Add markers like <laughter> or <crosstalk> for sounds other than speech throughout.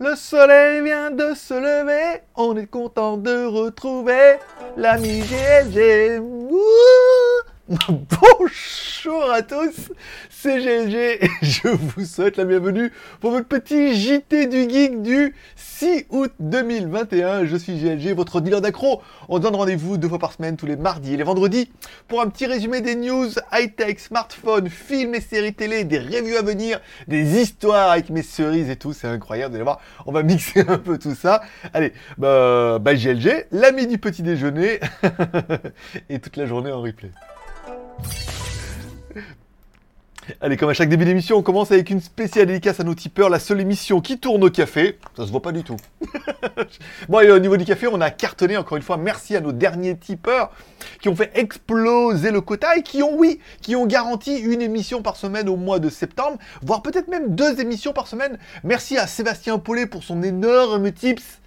Le soleil vient de se lever, on est content de retrouver l'ami GLG. <laughs> Bonjour à tous, c'est GLG et je vous souhaite la bienvenue pour votre petit JT du Geek du 6 août 2021. Je suis GLG, votre dealer d'accro. On donne rendez-vous deux fois par semaine, tous les mardis et les vendredis, pour un petit résumé des news high-tech, smartphones, films et séries télé, des reviews à venir, des histoires avec mes cerises et tout. C'est incroyable, vous allez voir, on va mixer un peu tout ça. Allez, bah, bah GLG, l'ami du petit déjeuner <laughs> et toute la journée en replay. Allez, comme à chaque début d'émission, on commence avec une spéciale dédicace à nos tipeurs, la seule émission qui tourne au café. Ça se voit pas du tout. <laughs> bon, et au niveau du café, on a cartonné encore une fois. Merci à nos derniers tipeurs qui ont fait exploser le quota et qui ont, oui, qui ont garanti une émission par semaine au mois de septembre, voire peut-être même deux émissions par semaine. Merci à Sébastien Paulet pour son énorme tips.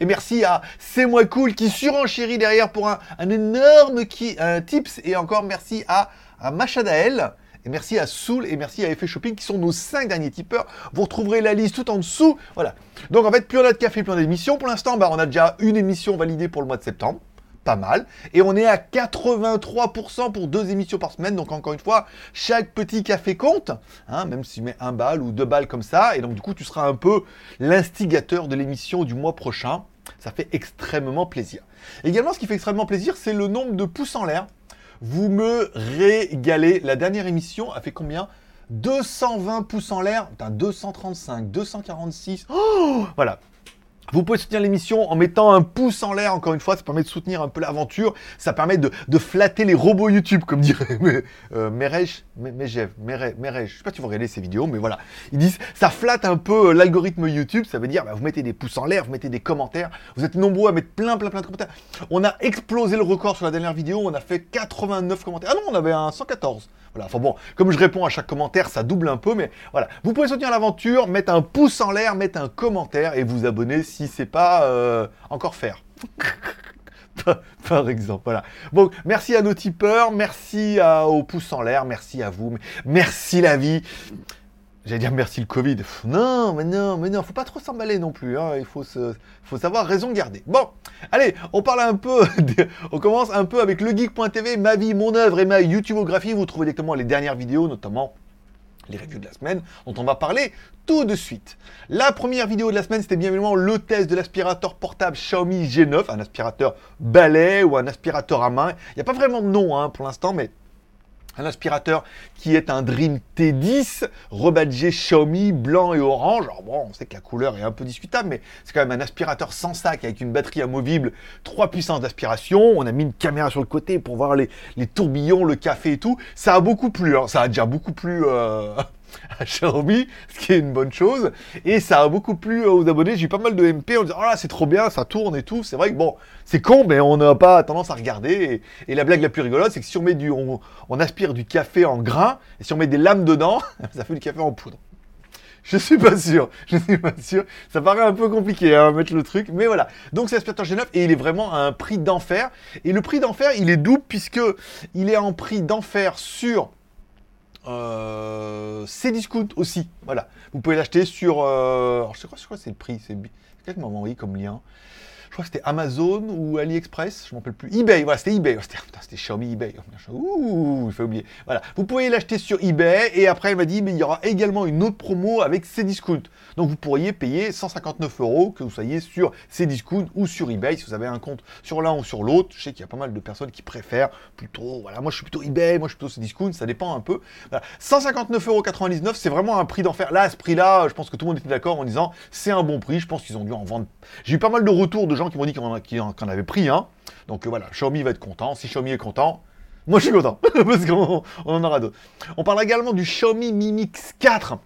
Et merci à C'est Moi Cool qui surenchérit derrière pour un, énorme tips. Et encore merci à, à Machadael. Et merci à Soul et merci à Effet Shopping qui sont nos 5 derniers tipeurs. Vous retrouverez la liste tout en dessous. Voilà. Donc en fait, plus on a de café, plus on a d'émissions. Pour l'instant, bah, on a déjà une émission validée pour le mois de septembre. Pas mal. Et on est à 83% pour deux émissions par semaine. Donc encore une fois, chaque petit café compte. Hein, même si tu mets un balle ou deux balles comme ça. Et donc du coup, tu seras un peu l'instigateur de l'émission du mois prochain. Ça fait extrêmement plaisir. Également, ce qui fait extrêmement plaisir, c'est le nombre de pouces en l'air vous me régalez. La dernière émission a fait combien? 220 pouces en l'air. 235, 246. Oh voilà. Vous pouvez soutenir l'émission en mettant un pouce en l'air, encore une fois, ça permet de soutenir un peu l'aventure, ça permet de, flatter les robots YouTube, comme dirait <laughs> euh, Merej, Merej, Merej, je sais pas si vous regardez ces vidéos, mais voilà. Ils disent, ça flatte un peu euh, l'algorithme YouTube, ça veut dire, bah, vous mettez des pouces en l'air, vous mettez des commentaires, vous êtes nombreux à mettre plein, plein, plein de commentaires. On a explosé le record sur la dernière vidéo, on a fait 89 commentaires. Ah non, on avait un 114. Voilà, enfin bon, comme je réponds à chaque commentaire, ça double un peu, mais voilà. Vous pouvez soutenir l'aventure, mettre un pouce en l'air, mettre un commentaire et vous abonner si c'est pas euh, encore faire. <laughs> par exemple, voilà. Bon, merci à nos tipeurs, merci à, au pouce en l'air, merci à vous, merci la vie. J'allais dire merci le Covid. Non, mais non, mais non, faut pas trop s'emballer non plus. Hein. Il faut savoir raison garder. Bon, allez, on parle un peu, <laughs> on commence un peu avec legeek.tv, ma vie, mon œuvre et ma YouTubeographie. Vous trouvez directement les dernières vidéos, notamment les reviews de la semaine, dont on va parler tout de suite. La première vidéo de la semaine, c'était bien évidemment le test de l'aspirateur portable Xiaomi G9, un aspirateur balai ou un aspirateur à main. Il n'y a pas vraiment de nom hein, pour l'instant, mais un aspirateur qui est un Dream T10, rebadgé Xiaomi, blanc et orange. Alors bon, on sait que la couleur est un peu discutable, mais c'est quand même un aspirateur sans sac avec une batterie amovible, trois puissances d'aspiration. On a mis une caméra sur le côté pour voir les, tourbillons, le café et tout. Ça a beaucoup plu, hein. ça a déjà beaucoup plu euh, <laughs> à Xiaomi, ce qui est une bonne chose. Et ça a beaucoup plu aux abonnés. J'ai eu pas mal de MP en disant Oh là, c'est trop bien, ça tourne et tout. C'est vrai que bon, c'est con, mais on n'a pas tendance à regarder. Et, la blague la plus rigolote, c'est que si on met du. On, aspire du café en grain, et si on met des lames dedans, <laughs> ça fait du café en poudre. Je suis pas sûr, je suis pas sûr. Ça paraît un peu compliqué à hein, mettre le truc, mais voilà. Donc c'est l'aspirateur G9 et il est vraiment à un prix d'enfer. Et le prix d'enfer, il est double puisque il est en prix d'enfer sur euh, c'est discount aussi. Voilà. Vous pouvez l'acheter sur. Euh, alors, je sais quoi, quoi c'est le prix. C'est quelqu'un m'a envoyé comme lien je crois que c'était Amazon ou AliExpress, je ne m'en rappelle plus. eBay, voilà, c'était eBay. C'était Xiaomi eBay. Ouh, il faut oublier. Voilà, vous pouvez l'acheter sur eBay et après elle m'a dit, mais il y aura également une autre promo avec Cdiscount. Donc vous pourriez payer 159 euros que vous soyez sur Cdiscount ou sur eBay si vous avez un compte sur l'un ou sur l'autre. Je sais qu'il y a pas mal de personnes qui préfèrent plutôt, voilà, moi je suis plutôt eBay, moi je suis plutôt Cdiscount, ça dépend un peu. Voilà. 159,99 euros, c'est vraiment un prix d'enfer. Là, ce prix-là, je pense que tout le monde était d'accord en disant, c'est un bon prix. Je pense qu'ils ont dû en vendre. J'ai eu pas mal de retours de gens qui m'ont dit qu'on avait pris un. Donc euh, voilà, Xiaomi va être content. Si Xiaomi est content, moi je suis content, <laughs> parce qu'on en aura d'autres. On parle également du Xiaomi Mi Mix 4.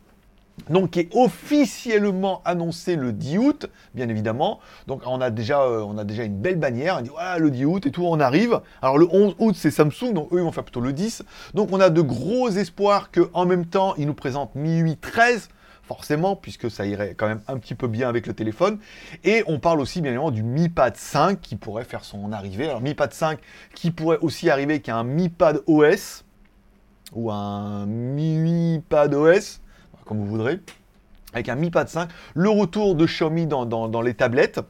Donc, qui est officiellement annoncé le 10 août, bien évidemment. Donc, on a déjà, euh, on a déjà une belle bannière. On dit, voilà, le 10 août et tout, on arrive. Alors, le 11 août, c'est Samsung, donc eux, ils vont faire plutôt le 10. Donc, on a de gros espoirs qu'en même temps, ils nous présentent Mi 8 13 forcément, puisque ça irait quand même un petit peu bien avec le téléphone. Et on parle aussi bien évidemment du Mi Pad 5 qui pourrait faire son arrivée. Alors Mi Pad 5 qui pourrait aussi arriver avec un Mi Pad OS ou un Mi Pad OS, comme vous voudrez. avec un Mi Pad 5, le retour de Xiaomi dans les tablettes.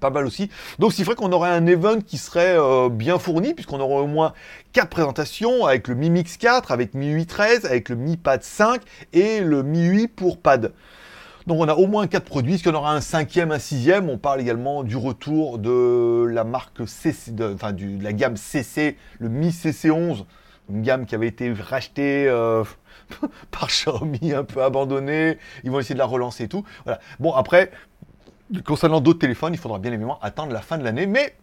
Pas mal aussi. Donc c'est vrai qu'on aurait un event qui serait euh, bien fourni, puisqu'on aurait au moins 4 présentations, avec le Mi Mix 4, avec Mi 8 13, avec le Mi Pad 5 et le Mi 8 pour pad. Donc on a au moins 4 produits. Y en aura un cinquième, un sixième? On parle également du retour de la marque CC, enfin de la gamme CC, le Mi CC11, une gamme qui avait été rachetée euh, <laughs> par Xiaomi, un peu abandonnée. Ils vont essayer de la relancer et tout. Bon après, Concernant d'autres téléphones, il faudra bien évidemment attendre la fin de l'année, mais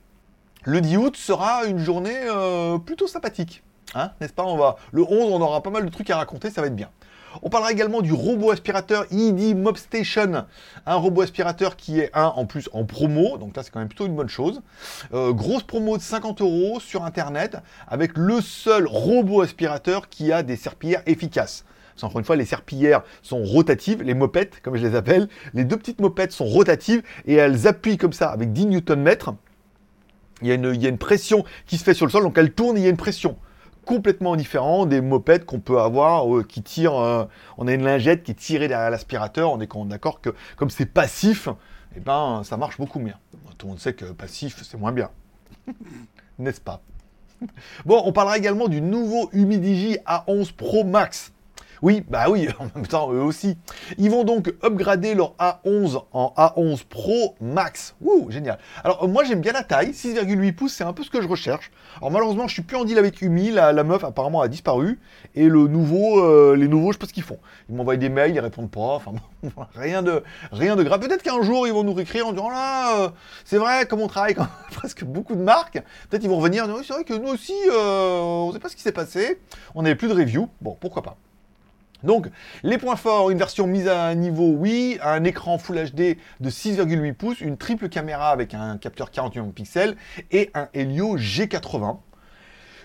le 10 août sera une journée euh, plutôt sympathique. Hein, n'est-ce pas? On va, Le 11, on aura pas mal de trucs à raconter, ça va être bien. On parlera également du robot aspirateur ED Mob Station, un robot aspirateur qui est un en plus en promo, donc là c'est quand même plutôt une bonne chose. Euh, grosse promo de 50 euros sur internet avec le seul robot aspirateur qui a des serpillères efficaces. Parce encore une fois, les serpillères sont rotatives, les mopettes, comme je les appelle. Les deux petites mopettes sont rotatives et elles appuient comme ça avec 10 Nm. Il y, a une, il y a une pression qui se fait sur le sol, donc elles tournent et il y a une pression complètement différente des mopettes qu'on peut avoir euh, qui tirent. Euh, on a une lingette qui est tirée derrière l'aspirateur. On est d'accord que comme c'est passif, eh ben, ça marche beaucoup mieux. Tout le monde sait que passif, c'est moins bien. <laughs> N'est-ce pas? Bon, on parlera également du nouveau Humidigi A11 Pro Max. Oui, bah oui, <laughs> en même temps, eux aussi. Ils vont donc upgrader leur A11 en A11 Pro Max. Ouh, génial. Alors, moi, j'aime bien la taille. 6,8 pouces, c'est un peu ce que je recherche. Alors, malheureusement, je suis plus en deal avec Umi. La, meuf, apparemment, a disparu. Et le nouveau, euh, les nouveaux, je sais pas ce qu'ils font. Ils m'envoient des mails, ils répondent pas. Enfin, <laughs> rien de, rien de grave. Peut-être qu'un jour, ils vont nous réécrire en disant, là, euh, c'est vrai, comme on travaille quand <laughs> presque beaucoup de marques, peut-être ils vont revenir. Oui, c'est vrai que nous aussi, euh, on sait pas ce qui s'est passé. On n'avait plus de review. Bon, pourquoi pas. Donc, les points forts, une version mise à niveau, oui, un écran Full HD de 6,8 pouces, une triple caméra avec un capteur 41 pixels et un Helio G80.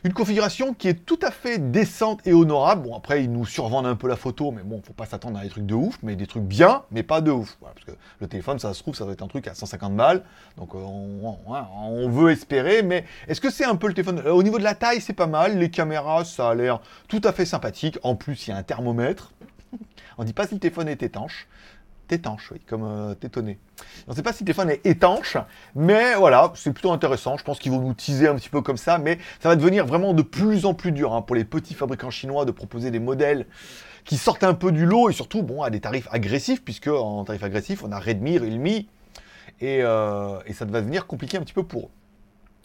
Une configuration qui est tout à fait décente et honorable. Bon, après, ils nous survendent un peu la photo, mais bon, faut pas s'attendre à des trucs de ouf, mais des trucs bien, mais pas de ouf. parce que le téléphone, ça se trouve, ça doit être un truc à 150 balles. Donc, euh, on, veut espérer, mais est-ce que c'est un peu le téléphone? Euh, Au niveau de la taille, c'est pas mal. Les caméras, ça a l'air tout à fait sympathique. En plus, il y a un thermomètre. on dit pas si le téléphone est étanche étanche, oui, comme euh, tétonné. On ne sait pas si téléphone est étanche, mais voilà, c'est plutôt intéressant. Je pense qu'ils vont nous teaser un petit peu comme ça, mais ça va devenir vraiment de plus en plus dur hein, pour les petits fabricants chinois de proposer des modèles qui sortent un peu du lot et surtout bon, à des tarifs agressifs, puisque en tarif agressif, on a Redmi, Realme, euh, et ça va devenir compliqué un petit peu pour eux.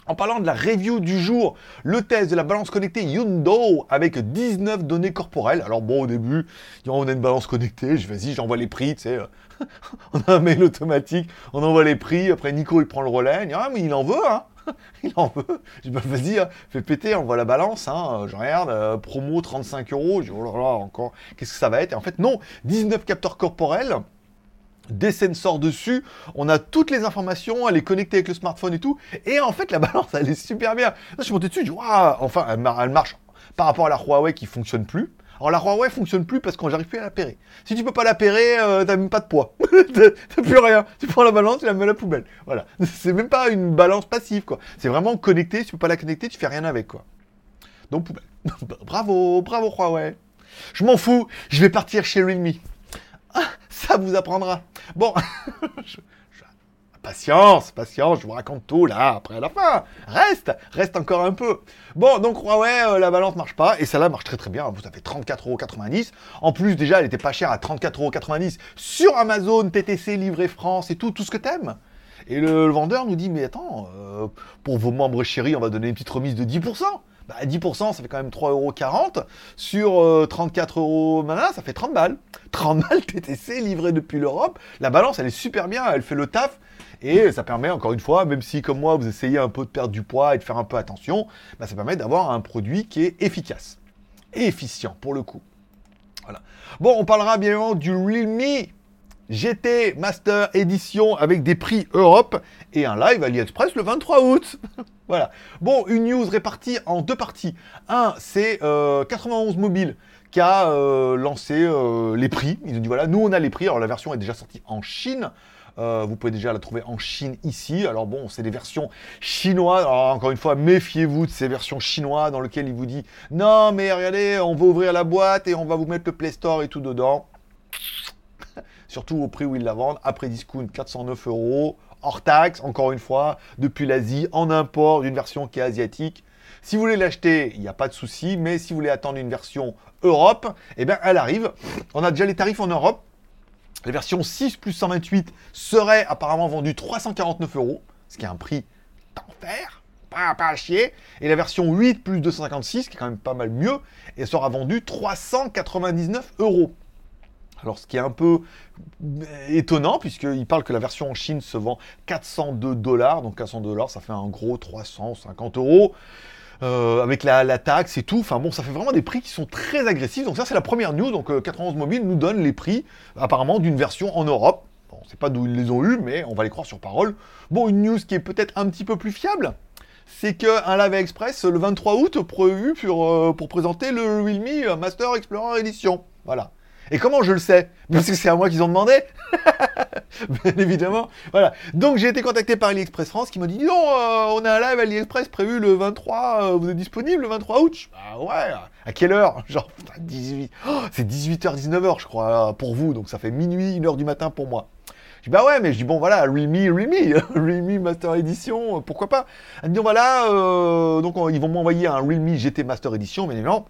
En parlant de la review du jour, le test de la balance connectée Yundo avec 19 données corporelles. Alors bon, au début, on a une balance connectée, je vas-y, j'envoie les prix, tu sais. Euh, <laughs> on a un mail automatique, on envoie les prix, après Nico il prend le relais, il ah mais il en veut, hein <laughs> il en veut. Je dis, bah, vas-y, hein, fais péter, on voit la balance. Hein. Je regarde, euh, promo 35 euros. Je dis, oh là encore, qu'est-ce que ça va être? En fait, non, 19 capteurs corporels des sensors dessus, on a toutes les informations, elle est connectée avec le smartphone et tout, et en fait la balance <laughs> elle est super bien. Là, je suis monté dessus, je dis enfin elle, marche par rapport à la Huawei qui fonctionne plus. Alors la Huawei fonctionne plus parce qu'on j'arrive plus à la pérer. Si tu peux pas la pérer, euh, t'as même pas de poids. <laughs> t'as plus rien. Tu prends la balance, tu la mets à la poubelle. Voilà. <laughs> C'est même pas une balance passive quoi. C'est vraiment connecté, si tu peux pas la connecter, tu fais rien avec quoi. Donc poubelle. bravo, bravo Huawei. Je m'en fous, je vais partir chez Realme. Ah, ça vous apprendra. Bon, <laughs> patience, patience, je vous raconte tout là, après la fin. Reste, reste encore un peu. Bon, donc Huawei, euh, la balance marche pas, et celle-là marche très très bien. Vous avez 34,90€. En plus, déjà, elle était pas chère à 34,90€ sur Amazon, TTC, Livré France et tout, tout ce que t'aimes. Et le, vendeur nous dit, mais attends, euh, pour vos membres chéris, on va donner une petite remise de 10%. Bah, 10%, ça fait quand même 3,40€. Sur 34 euh, euros ça fait 30 balles. <laughs> 30 balles TTC livré depuis l'Europe. La balance, elle est super bien, elle fait le taf. Et ça permet, encore une fois, même si comme moi, vous essayez un peu de perdre du poids et de faire un peu attention, bah, ça permet d'avoir un produit qui est efficace et efficient pour le coup. Voilà. Bon, on parlera bien évidemment du Realme GT Master Edition avec des prix Europe et un live AliExpress le 23 août. <laughs> voilà. Bon, une news répartie en deux parties. Un, c'est 91 euh, Mobile qui a euh, lancé euh, les prix. Ils ont dit voilà, nous on a les prix. Alors la version est déjà sortie en Chine. vous pouvez déjà la trouver en Chine ici. Alors bon, c'est des versions chinoises. Encore une fois, méfiez-vous de ces versions chinoises dans lesquelles il vous dit non mais regardez, on va ouvrir la boîte et on va vous mettre le Play Store et tout dedans surtout au prix où ils la vendent, après discount 409 euros, hors taxe, encore une fois, depuis l'Asie, en import d'une version qui est asiatique. Si vous voulez l'acheter, il n'y a pas de souci, mais si vous voulez attendre une version Europe, eh bien elle arrive. On a déjà les tarifs en Europe. La version 6 plus 128 serait apparemment vendue 349 euros, ce qui est un prix d'enfer, pas, à chier. Et la version 8 plus 256, qui est quand même pas mal mieux, et sera vendue 399 euros. Alors, ce qui est un peu étonnant, puisqu'il parle que la version en Chine se vend 402 dollars, donc 400 dollars, ça fait un gros 350 euros. Euh, avec la, taxe et tout. Enfin bon, ça fait vraiment des prix qui sont très agressifs. Donc ça, c'est la première news. Donc 91 euh, Mobile nous donne les prix, apparemment, d'une version en Europe. Bon, on ne sait pas d'où ils les ont eu, mais on va les croire sur parole. Bon, une news qui est peut-être un petit peu plus fiable, c'est qu'un Live Express, le 23 août, prévu pour, euh, pour présenter le Realme Master Explorer Edition. Voilà. Et comment je le sais? Parce que c'est à moi qu'ils ont demandé. <laughs> Bien évidemment. Voilà. Donc j'ai été contacté par AliExpress France qui m'a dit non, euh, on a un live AliExpress prévu le 23, euh, vous êtes disponible le 23 août? Ah ouais, à quelle heure? <laughs> Genre 18. c'est 18h, 19h je crois pour vous, donc ça fait minuit, 1h du matin pour moi. Je dis bah ouais, mais je dis bon voilà, Realme, Realme, Realme Master Edition, pourquoi pas? Elle me dit voilà, euh, donc ils vont m'envoyer un Realme GT Master Edition, mais non,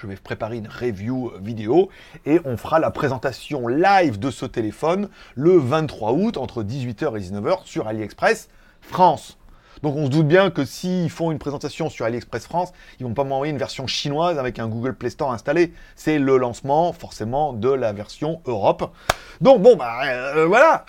je vais préparer une review vidéo et on fera la présentation live de ce téléphone le 23 août entre 18h et 19h sur AliExpress France. Donc on se doute bien que s'ils font une présentation sur AliExpress France, ils vont pas m'envoyer une version chinoise avec un Google Play Store installé. C'est le lancement forcément de la version Europe. Donc bon bah euh, voilà.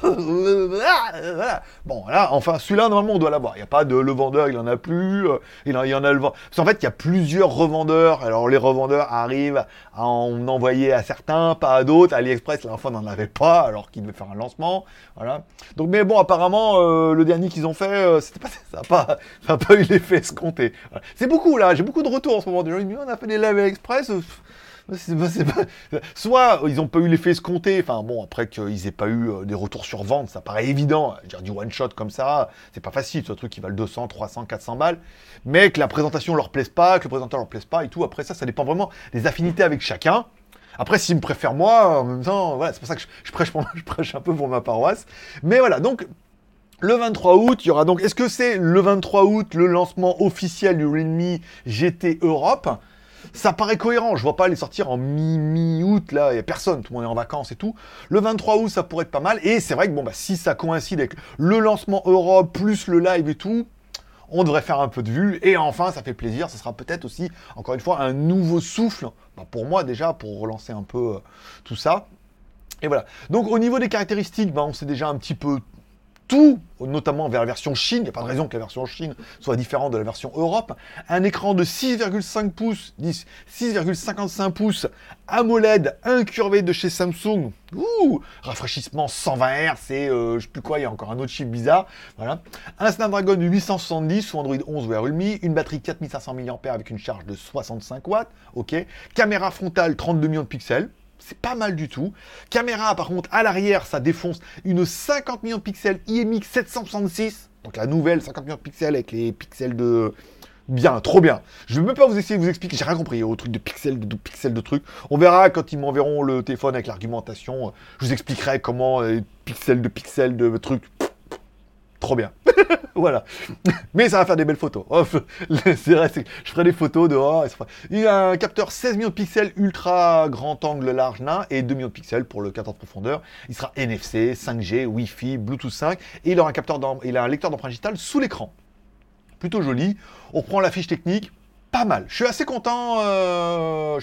voilà. <laughs> Bon là, enfin celui-là normalement on doit l'avoir. Il n'y a pas de le vendeur, il en a plus. Euh, il, y en a le vendeur. Parce qu'en fait il y a plusieurs revendeurs. Alors les revendeurs arrivent à en envoyer à certains, pas à d'autres. AliExpress fois n'en avait pas alors qu'il devait faire un lancement. Voilà. Donc mais bon apparemment euh, le dernier qu'ils ont fait <laughs> ça n'a pas, pas eu l'effet escompté. C'est beaucoup là, j'ai beaucoup de retours en ce moment. Des gens disent, on a fait des live express. Soit ils n'ont pas eu l'effet escompté, enfin bon, après qu'ils n'aient pas eu euh, des retours sur vente, ça paraît évident. Dire du one shot comme ça, c'est pas facile, ce truc qui valent 200, 300, 400 balles. Mais que la présentation leur plaise pas, que le présentateur leur plaise pas et tout. Après ça, ça dépend vraiment des affinités avec chacun. Après, s'ils me préfèrent moi, en même temps, voilà, c'est pour ça que je, prêche <laughs> je prêche un peu pour ma paroisse. Mais voilà, donc le 23 août, il y aura donc. Est-ce que c'est le 23 août le lancement officiel du Realme GT Europe? Ça paraît cohérent, je vois pas les sortir en mi-août, là, il a personne, tout le monde est en vacances et tout. Le 23 août, ça pourrait être pas mal, et c'est vrai que bon, bah, si ça coïncide avec le lancement Europe, plus le live et tout, on devrait faire un peu de vue, et enfin, ça fait plaisir, ça sera peut-être aussi, encore une fois, un nouveau souffle, bah, pour moi déjà, pour relancer un peu euh, tout ça. Et voilà. Donc au niveau des caractéristiques, bah, on sait déjà un petit peu tout, notamment vers la version Chine, il n'y a pas de raison que la version Chine soit différente de la version Europe, un écran de 6,5 pouces, 6,55 pouces AMOLED incurvé de chez Samsung, ouh, rafraîchissement 120 Hz, c'est euh, je sais plus quoi, il y a encore un autre chiffre bizarre, voilà, un Snapdragon 870 sous Android 11 ou Realme, une batterie 4500 mAh avec une charge de 65 watts, ok, caméra frontale 32 millions de pixels, c'est pas mal du tout. Caméra, par contre, à l'arrière, ça défonce une 50 millions de pixels IMX 766. Donc la nouvelle 50 millions de pixels avec les pixels de... Bien, trop bien. Je vais même pas vous essayer de vous expliquer, j'ai rien compris au truc de pixels, de, pixels de trucs. On verra quand ils m'enverront le téléphone avec l'argumentation. Je vous expliquerai comment euh, pixels de pixels de trucs. Trop bien. <laughs> voilà. Mais ça va faire des belles photos. <laughs> c'est vrai, je ferai des photos dehors. Il y a un capteur 16 millions de pixels ultra grand angle large nain et 2 millions de pixels pour le capteur de profondeur. Il sera NFC, 5G, Wi-Fi, Bluetooth 5 et il aura un capteur il a un lecteur d'empreinte digitale sous l'écran. Plutôt joli. On prend la fiche technique pas mal. Je suis assez content, euh,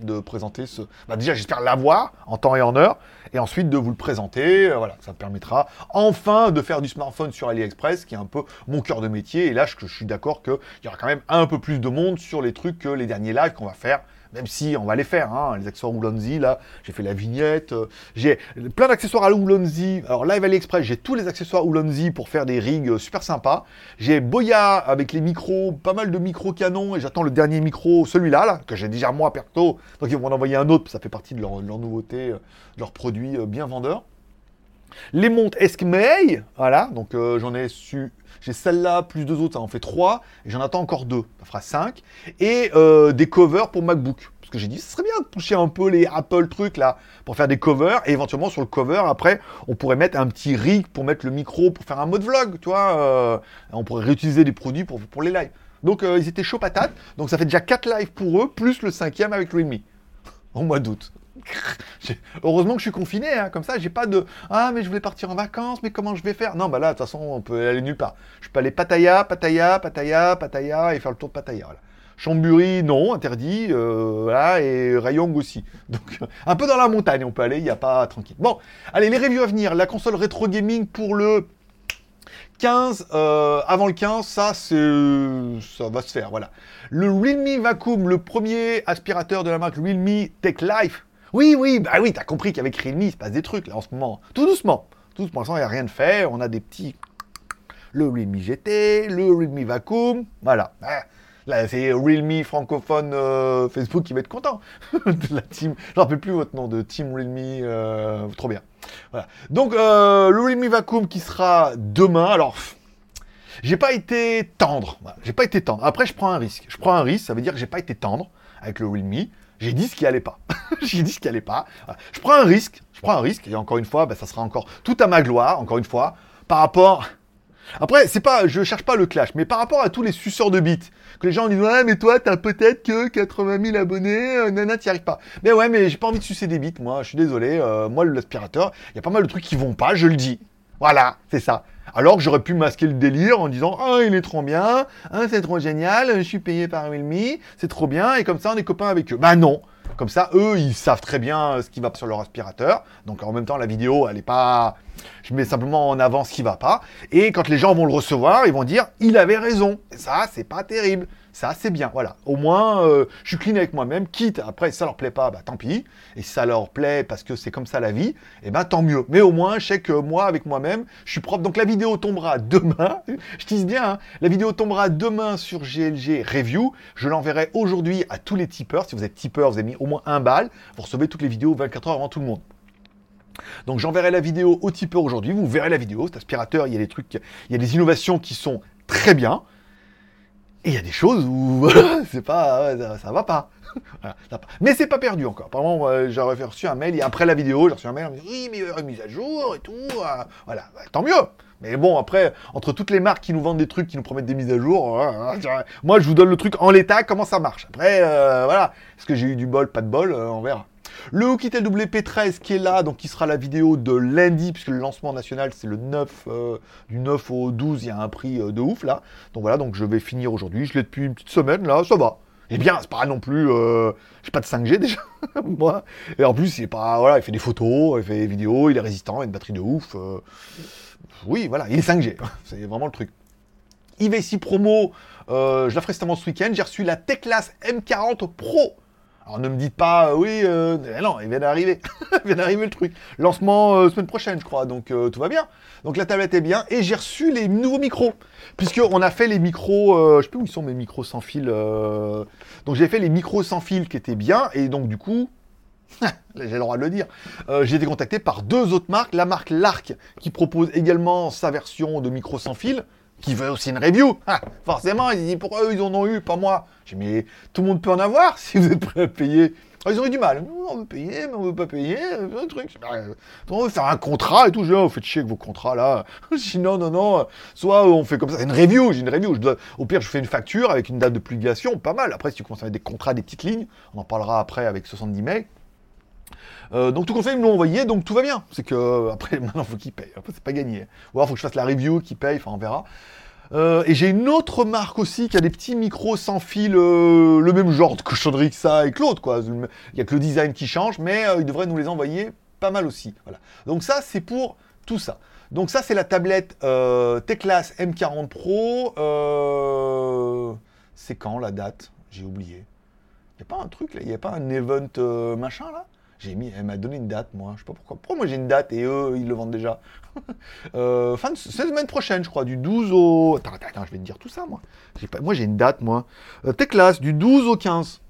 de présenter ce. Bah, déjà, j'espère l'avoir en temps et en heure, et ensuite de vous le présenter. Euh, voilà, ça me permettra enfin de faire du smartphone sur AliExpress, qui est un peu mon cœur de métier. Et là, je suis d'accord qu'il y aura quand même un peu plus de monde sur les trucs que les derniers lives qu'on va faire même si on va les faire, hein, les accessoires Ulanzi, là, j'ai fait la vignette, euh, j'ai plein d'accessoires à Ulanzi, alors Live AliExpress, j'ai tous les accessoires Ulanzi pour faire des rigs super sympas, j'ai Boya avec les micros, pas mal de micros canons, et j'attends le dernier micro, celui-là, là, que j'ai déjà moi perto, donc ils vont en envoyer un autre, ça fait partie de leur, nouveauté, euh, de leur produit euh, bien vendeur. Les montres Eskmei, voilà, donc euh, j'en ai su. J'ai celle-là, plus deux autres, ça en fait trois. Et j'en attends encore deux, ça fera cinq. Et euh, des covers pour MacBook. Parce que j'ai dit, ce serait bien de toucher un peu les Apple trucs là, pour faire des covers. Et éventuellement, sur le cover, après, on pourrait mettre un petit rig pour mettre le micro, pour faire un mode vlog, tu vois. euh, on pourrait réutiliser des produits pour, pour les lives. Donc, ils étaient chauds patates. Donc, ça fait déjà quatre lives pour eux, plus le cinquième avec Realme. <laughs> Au mois d'août. <laughs> Heureusement que je suis confiné, hein, comme ça, j'ai pas de ah mais je voulais partir en vacances, mais comment je vais faire? Non, bah là, de toute façon, on peut aller nulle part. Je peux aller Pattaya, Pattaya, Pattaya, Pattaya et faire le tour de Pattaya. Voilà. Chamburi, non, interdit, euh, et Rayong aussi. <laughs> Donc, un peu dans la montagne, on peut aller, il n'y a pas tranquille. Bon, allez, les reviews à venir. La console rétro gaming pour le 15, euh, avant le 15, ça, ça va se faire, voilà. Le Realme Vacuum, le premier aspirateur de la marque Realme Tech Life. Oui, oui, bah oui, t'as compris qu'avec Realme, il se passe des trucs, là, en ce moment. Tout doucement. Tout doucement, il n'y a rien de fait. On a des petits... Le Realme GT, le Realme Vacuum, voilà. Ah, Là, c'est Realme francophone euh, Facebook qui va être content. de <laughs> la team, rappelle plus votre nom, de Team Realme, euh, trop bien. Voilà. Donc, euh, le Realme Vacuum qui sera demain. Alors, j'ai pas été tendre. J'ai pas été tendre. Après, je prends un risque. Je prends un risque, ça veut dire que j'ai pas été tendre avec le Realme. J'ai dit ce qui allait pas. <laughs> j'ai dit ce qui allait pas. Je prends un risque. Je prends un risque. Et encore une fois, bah, ça sera encore tout à ma gloire, encore une fois, par rapport. Après, c'est pas, je cherche pas le clash, mais par rapport à tous les suceurs de bits, que les gens disent ouais, mais toi, t'as peut-être que 80 000 abonnés, euh, nana, t'y arrives pas. Mais ouais, mais j'ai pas envie de sucer des bits, moi. Je suis désolé. euh, moi, l'aspirateur, il y a pas mal de trucs qui vont pas, je le dis. Voilà, c'est ça. Alors que j'aurais pu masquer le délire en disant Ah, il est trop bien, ah, c'est trop génial, je suis payé par Realme, c'est trop bien, et comme ça on est copains avec eux. Bah non Comme ça, eux, ils savent très bien euh, ce qui va sur leur aspirateur. Donc en même temps, la vidéo, elle est pas. Je mets simplement en avant ce qui va pas. Et quand les gens vont le recevoir, ils vont dire Il avait raison. Ça, c'est pas terrible. Ça, c'est bien. Voilà. Au moins, euh, je suis clean avec moi-même. Quitte, après, si ça leur plaît pas, bah tant pis. Et si ça leur plaît parce que c'est comme ça la vie, et ben tant mieux. Mais au moins, je sais que moi, avec moi-même, je suis propre. Donc la vidéo tombera demain. <laughs> je tease bien. hein. La vidéo tombera demain sur GLG Review. Je l'enverrai aujourd'hui à tous les tipeurs. Si vous êtes tipeur, vous avez mis au moins un bal. Vous recevez toutes les vidéos 24 heures avant tout le monde. Donc j'enverrai la vidéo au tipeur aujourd'hui. Vous verrez la vidéo. Cet aspirateur, il y a des trucs, il y a des innovations qui sont très bien. Et il y a des choses où <laughs> c'est pas, <laughs> ça, va pas. Mais c'est pas perdu encore. Par exemple, euh, j'aurais reçu un mail et après la vidéo, j'ai reçu un mail, me oui, mais il y aura une mise à jour et tout. euh, voilà, Bah, tant mieux. Mais bon, après, entre toutes les marques qui nous vendent des trucs, qui nous promettent des mises à jour, euh, euh, moi je vous donne le truc en l'état, comment ça marche. Après, euh, voilà, est-ce que j'ai eu du bol, pas de bol, euh, on verra. Le Hokitel WP13 qui est là, donc qui sera la vidéo de lundi, puisque le lancement national c'est le 9, euh, du 9 au 12, il y a un prix euh, de ouf là. Donc voilà, donc je vais finir aujourd'hui, je l'ai depuis une petite semaine là, ça va. Eh bien, c'est pas non plus, euh, j'ai pas de 5G <laughs> déjà, moi. Et en plus, il est pas, voilà, il fait des photos, il fait des vidéos, il est résistant, il a une batterie de ouf. euh. oui, voilà, il est 5G, <laughs> c'est vraiment le truc. IVC Promo, je la ferai justement ce week-end. J'ai reçu la Teclas M40 Pro. Alors ne me dites pas, euh, oui, euh, non, il vient d'arriver. <laughs> il vient d'arriver le truc. Lancement euh, semaine prochaine, je crois, donc tout va bien. Donc la tablette est bien. Et j'ai reçu les nouveaux micros. Puisqu'on a fait les micros, je sais plus où ils sont mes micros sans fil. Donc j'ai fait les micros sans fil qui étaient bien. Et donc du coup, <laughs> j'ai le droit de le dire. J'ai été contacté par deux autres marques. La marque Lark, qui propose également sa version de micro sans fil, qui veut aussi une review. Ah, forcément, ils disent pourquoi eux, ils en ont eu, pas moi? J'ai dit, mais tout le monde peut en avoir <laughs> si vous êtes prêt à payer. Ah, ils ont eu du mal. On veut payer, mais on veut pas payer. Un truc. On veut faire un contrat et tout. Je dis, oh, vous faites chier avec vos contrats là. Je dis, non, non, non. Soit on fait comme ça. C'est une review. J'ai une review. Au pire, je fais une facture avec une date de publication. Pas mal. Après, si tu commences à mettre des contrats, des petites lignes, on en parlera après avec 70 mails. Euh, donc tout compte fait, ils me l'ont envoyé, donc tout va bien. C'est que euh, après <laughs> maintenant faut qu'ils payent. Après c'est pas gagné. Ou alors faut que je fasse la review, qu'ils payent, enfin on verra. Euh, et j'ai une autre marque aussi qui a des petits micros sans fil, le même genre de que ça et que l'autre quoi. Il y a que le design qui change, mais ils devraient nous les envoyer pas mal aussi. Voilà. Donc ça c'est pour tout ça. Donc ça c'est la tablette Teclas M40 Pro. C'est quand la date? J'ai oublié. Il n'y a pas un truc là? Il n'y a pas un event machin là? J'ai mis, elle m'a donné une date, moi. Je sais pas pourquoi. Pourquoi moi j'ai une date et eux, ils le vendent déjà <laughs> euh, Fin de semaine prochaine, je crois, du 12 au. Attends, attends, attends, je vais te dire tout ça, moi. Pas... Moi j'ai une date, moi. Euh, Teclas, du 12 au 15.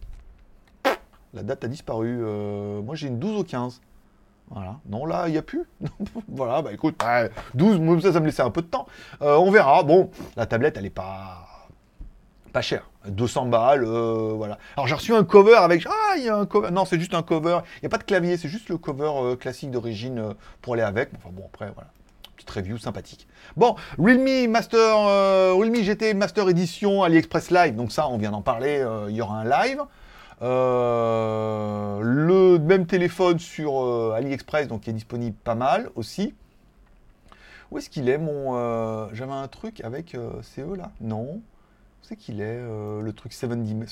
La date a disparu. Euh, moi j'ai une 12 au 15. Voilà. Non, là, il n'y a plus. <laughs> voilà, bah écoute, 12, moi, ça, ça me laissait un peu de temps. Euh, on verra. Bon, la tablette, elle est pas pas cher. 200 balles, euh, voilà. Alors j'ai reçu un cover avec... Ah, il y a un cover... Non, c'est juste un cover. Il n'y a pas de clavier, c'est juste le cover euh, classique d'origine pour aller avec. Enfin bon, après, voilà. Petite review sympathique. Bon, Realme Master... Realme GT Master Edition AliExpress Live. Donc ça, on vient d'en parler. Il y aura un live. Euh, le même téléphone sur euh, AliExpress, donc qui est disponible pas mal aussi. Où est-ce qu'il est mon... Euh, j'avais un truc avec CE là? Non. C'est qu'il est, le truc 70 mai,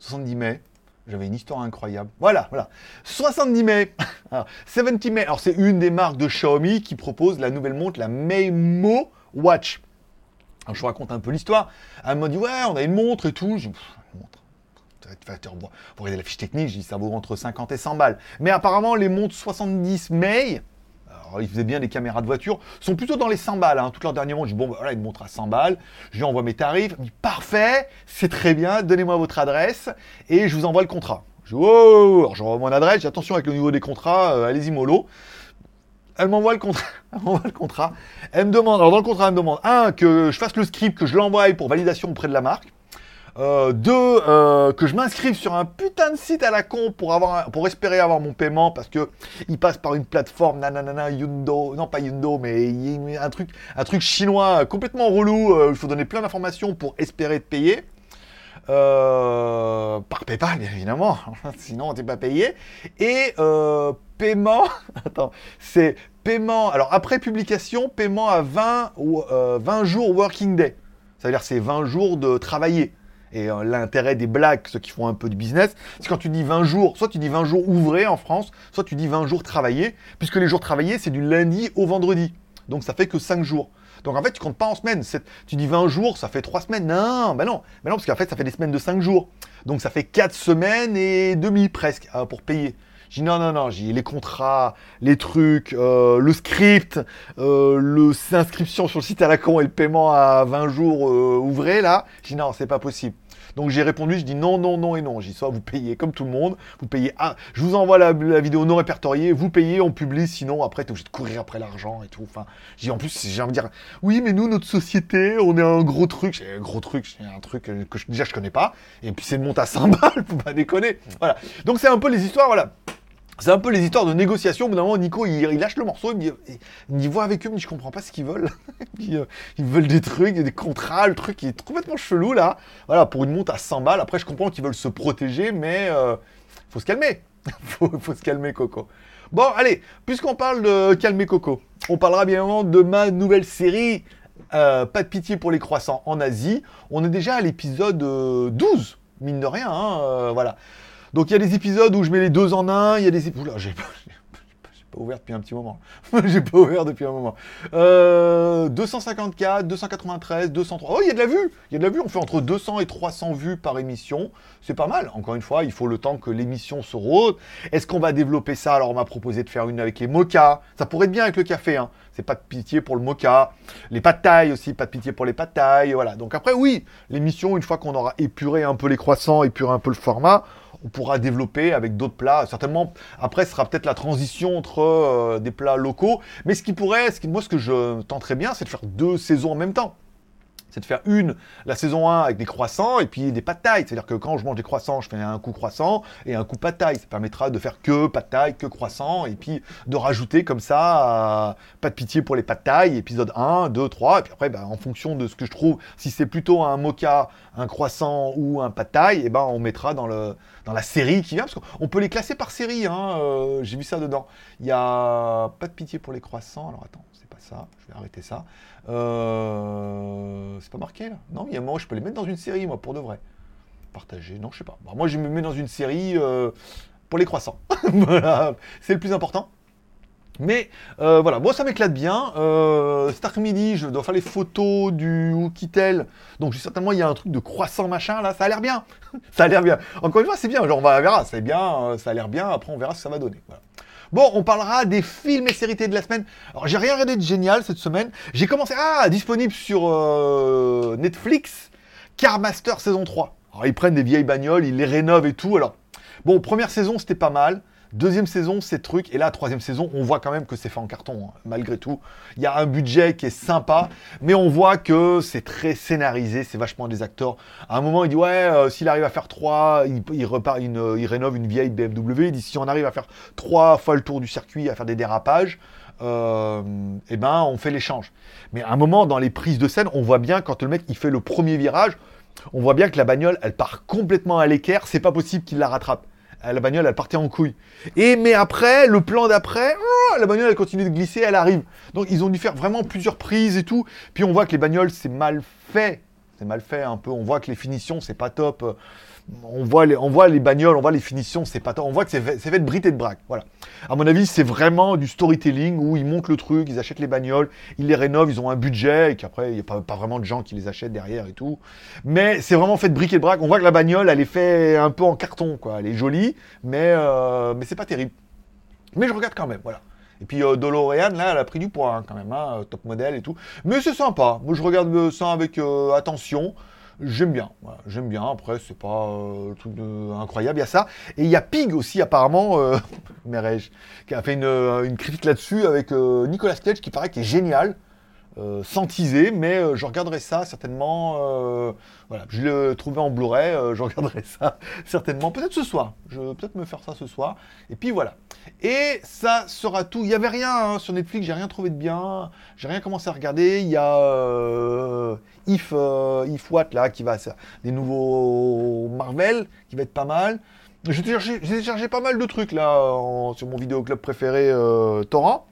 70 mai J'avais une histoire incroyable. Voilà, voilà. 70 mai. <laughs> 70 mai. Alors c'est une des marques de Xiaomi qui propose la nouvelle montre, la Meimo Watch. Alors je vous raconte un peu l'histoire. Elle m'a dit ouais, on a une montre et tout. Je montre pour regarder la fiche technique, je dis ça vaut entre 50 et 100 balles. Mais apparemment, les montres 70 May, alors ils faisaient bien des caméras de voiture, sont plutôt dans les 100 balles. Hein. Toutes leurs dernières montres, je dis bon, bah, voilà, une montre à 100 balles. Je lui envoie mes tarifs. Il me parfait, c'est très bien, donnez-moi votre adresse et je vous envoie le contrat. Je dis oh, alors j'envoie mon adresse, j'ai attention avec le niveau des contrats, euh, allez-y mollo. Elle m'envoie le contrat. <laughs> Elle m'envoie le contrat. Elle me demande, alors dans le contrat, elle me demande, un, que je fasse le script, que je l'envoie pour validation auprès de la marque. Euh, deux, euh, que je m'inscrive sur un putain de site à la con pour, espérer avoir mon paiement parce que il passe par une plateforme nanana Yundo, non pas Yundo, mais un truc, chinois complètement relou. Euh, il faut donner plein d'informations pour espérer te payer. par PayPal, bien évidemment, <laughs> sinon on t'est pas payé. Et paiement, <laughs> attends, c'est paiement, alors après publication, paiement à 20, ou, 20 jours working day. Ça veut dire c'est 20 jours de travailler. Et euh, l'intérêt des blagues, ceux qui font un peu de business, c'est quand tu dis 20 jours, soit tu dis 20 jours ouvrés en France, soit tu dis 20 jours travaillés, puisque les jours travaillés, c'est du lundi au vendredi. Donc ça fait que 5 jours. Donc en fait, tu comptes pas en semaines. Tu dis 20 jours, ça fait 3 semaines. Non, ben non. Ben non, parce qu'en fait, ça fait des semaines de 5 jours. Donc ça fait 4 semaines et demi presque euh, pour payer. J'ai dit non, non, non, j'ai les contrats, les trucs, euh, le script, euh, l'inscription sur le site à la con et le paiement à 20 jours ouvrés, là. J'ai dit non, c'est pas possible. Donc j'ai répondu, je dis non, non, non et non. J'ai soit vous payez comme tout le monde, vous payez, ah, je vous envoie la, vidéo non répertoriée, vous payez, on publie, sinon après t'es obligé de courir après l'argent et tout. Enfin, j'ai en plus, j'ai envie de dire, oui, mais nous, notre société, on est un gros truc, j'ai un gros truc, j'ai un truc que, déjà je connais pas, et puis c'est une monte à <laughs> 100 balles, faut pas déconner. Voilà. Donc c'est un peu les histoires, voilà. C'est un peu les histoires de négociation. Au bout d'un moment, Nico, il, lâche le morceau, il me il voit avec eux, mais je comprends pas ce qu'ils veulent. <laughs> Euh, ils veulent des trucs, des contrats, le truc qui est complètement chelou là. Voilà, pour une montre à 100 balles. Après, je comprends qu'ils veulent se protéger, mais euh, faut se calmer. <laughs> faut, faut se calmer, Coco. Bon, allez, puisqu'on parle de calmer Coco, on parlera bien évidemment de ma nouvelle série. Euh, pas de pitié pour les croissants en Asie. On est déjà à l'épisode 12, mine de rien. Hein, voilà. Donc il y a des épisodes où je mets les deux en un, il y a des épisodes... j'ai pas, pas ouvert depuis un petit moment. <laughs> j'ai pas ouvert depuis un moment. Euh, 254, 293, 203. Oh, il y a de la vue Il y a de la vue, on fait entre 200 et 300 vues par émission. C'est pas mal. Encore une fois, il faut le temps que l'émission se rôde. Est-ce qu'on va développer ça? Alors on m'a proposé de faire une avec les mocha. Ça pourrait être bien avec le café, hein. C'est pas de pitié pour le mocha. Les pâtes aussi, pas de pitié pour les pâtes taille. Voilà. Donc après, oui, l'émission, une fois qu'on aura épuré un peu les croissants, épuré un peu le format, on pourra développer avec d'autres plats. Certainement, après, ce sera peut-être la transition entre euh, des plats locaux. Mais ce qui pourrait, ce qui, moi, ce que je tenterais bien, c'est de faire deux saisons en même temps c'est de faire une, la saison 1 avec des croissants et puis des pâtes taille. C'est-à-dire que quand je mange des croissants, je fais un coup croissant et un coup pâte taille. Ça permettra de faire que pâte taille, que croissant et puis de rajouter comme ça, euh, pas de pitié pour les pâtes taille, épisode 1, 2, 3. Et puis après, bah, en fonction de ce que je trouve, si c'est plutôt un mocha, un croissant ou un pâte taille, et ben on mettra dans, le, la série qui vient. Parce qu'on peut les classer par série, hein, euh, j'ai vu ça dedans. Il y a pas de pitié pour les croissants. Alors attends, ça, je vais arrêter ça. Euh, c'est pas marqué là? Non, il y a moi, je peux les mettre dans une série, moi, pour de vrai. Partager, non, je sais pas. moi, je me mets dans une série euh, pour les croissants. <laughs> voilà, c'est le plus important. Mais euh, voilà, moi ça m'éclate bien. cet après-midi, je dois faire les photos du Oukitel. Donc certainement il y a un truc de croissant machin là, ça a l'air bien. <laughs> ça a l'air bien. Encore une fois, c'est bien. Genre on verra, c'est bien, ça a l'air bien. Après on verra ce que ça va donner. Bon, on parlera des films et séries de la semaine. Alors, j'ai rien regardé de génial cette semaine. J'ai commencé, ah, disponible sur euh, Netflix, Carmaster saison 3. Alors, ils prennent des vieilles bagnoles, ils les rénovent et tout. Alors, bon, première saison, c'était pas mal. Deuxième saison, c'est truc. Et là, troisième saison, on voit quand même que c'est fait en carton, hein, malgré tout. Il y a un budget qui est sympa, mais on voit que c'est très scénarisé, c'est vachement des acteurs. À un moment, il dit Ouais, euh, s'il arrive à faire trois, il, repart, une, il rénove une vieille BMW. Il dit Si on arrive à faire trois fois le tour du circuit, à faire des dérapages, euh, eh ben, on fait l'échange. Mais à un moment, dans les prises de scène, on voit bien quand le mec il fait le premier virage, on voit bien que la bagnole, elle part complètement à l'équerre. C'est pas possible qu'il la rattrape. La bagnole, elle partait en couille. Et mais après, le plan d'après, oh, la bagnole, elle continue de glisser, elle arrive. Donc ils ont dû faire vraiment plusieurs prises et tout. Puis on voit que les bagnoles, c'est mal fait. C'est mal fait un peu. On voit que les finitions, c'est pas top on voit, les, on bagnoles, on voit les finitions, c'est pas tant. On voit que c'est fait, de brites et de braque. Voilà. À mon avis, c'est vraiment du storytelling où ils montent le truc, ils achètent les bagnoles, ils les rénovent, ils ont un budget et qu'après, il n'y a pas, vraiment de gens qui les achètent derrière et tout. Mais c'est vraiment fait de briques et de braque. On voit que la bagnole, elle est faite un peu en carton, quoi. Elle est jolie, mais, euh, mais c'est pas terrible. Mais je regarde quand même, voilà. Et puis euh, Dolorean, là, elle a pris du poids hein, quand même, hein, top modèle et tout. Mais c'est sympa. Moi, je regarde ça avec euh, attention. J'aime bien, j'aime bien. Après, c'est pas euh, tout incroyable. Il y a ça. Et il y a Pig aussi, apparemment, euh, <laughs> qui a fait une, euh, critique là-dessus avec euh, Nicolas Cage, qui paraît qui est génial. Sans teaser, mais je regarderai ça certainement. voilà, je l'ai trouvé en Blu-ray, je regarderai ça <laughs> certainement, peut-être ce soir. Je vais peut-être me faire ça ce soir. Et puis voilà. Et ça sera tout. Il n'y avait rien hein, sur Netflix, j'ai rien trouvé de bien. J'ai rien commencé à regarder. Il y a euh, If, euh, If What là, qui va. Des nouveaux Marvel, qui va être pas mal. J'ai téléchargé, pas mal de trucs là sur mon vidéo club préféré euh, Torrent.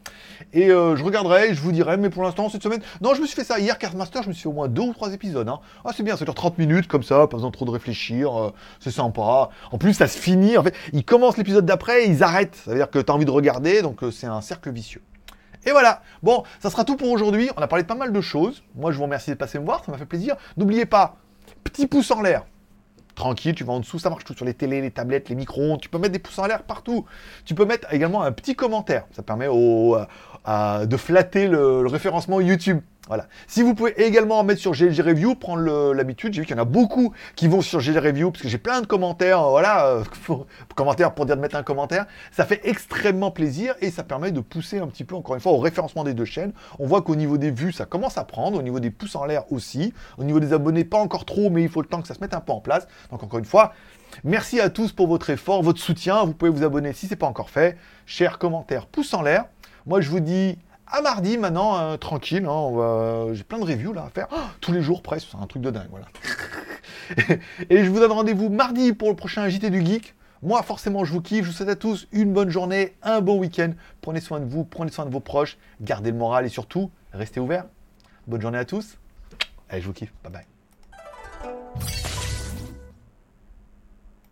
Et euh, je regarderai, je vous dirai, mais pour l'instant, cette semaine. Non, je me suis fait ça hier, Cardmaster, je me suis fait au moins deux ou trois épisodes. Hein. Ah, c'est bien, ça dure 30 minutes comme ça, pas besoin trop de réfléchir, euh, c'est sympa. En plus, ça se finit. En fait, ils commencent l'épisode d'après ils arrêtent. Ça veut dire que tu as envie de regarder, donc euh, c'est un cercle vicieux. Et voilà. Bon, ça sera tout pour aujourd'hui. On a parlé de pas mal de choses. Moi, je vous remercie de passer me voir, ça m'a fait plaisir. N'oubliez pas, petit pouce en l'air tranquille, tu vas en dessous, ça marche tout sur les télés, les tablettes, les micros, tu peux mettre des pouces en l'air partout. Tu peux mettre également un petit commentaire, ça permet au, de flatter le, référencement YouTube. Voilà. Si vous pouvez également en mettre sur GLG Review, prendre l'habitude, j'ai vu qu'il y en a beaucoup qui vont sur GLG Review, parce que j'ai plein de commentaires, euh, voilà, euh, <laughs> commentaires pour dire de mettre un commentaire. Ça fait extrêmement plaisir et ça permet de pousser un petit peu, encore une fois, au référencement des deux chaînes. On voit qu'au niveau des vues, ça commence à prendre, au niveau des pouces en l'air aussi, au niveau des abonnés, pas encore trop, mais il faut le temps que ça se mette un peu en place. Donc encore une fois, merci à tous pour votre effort, votre soutien. Vous pouvez vous abonner si ce n'est pas encore fait. Chers commentaires, pouces en l'air. Moi, je vous dis à mardi maintenant, hein, tranquille. Hein, j'ai plein de reviews là à faire. Oh, tous les jours presque, c'est un truc de dingue. Voilà. <laughs> et je vous donne rendez-vous mardi pour le prochain JT du Geek. Moi, forcément, je vous kiffe. Je vous souhaite à tous une bonne journée, un bon week-end. Prenez soin de vous, prenez soin de vos proches, gardez le moral et surtout, restez ouverts. Bonne journée à tous. Allez, je vous kiffe. Bye bye.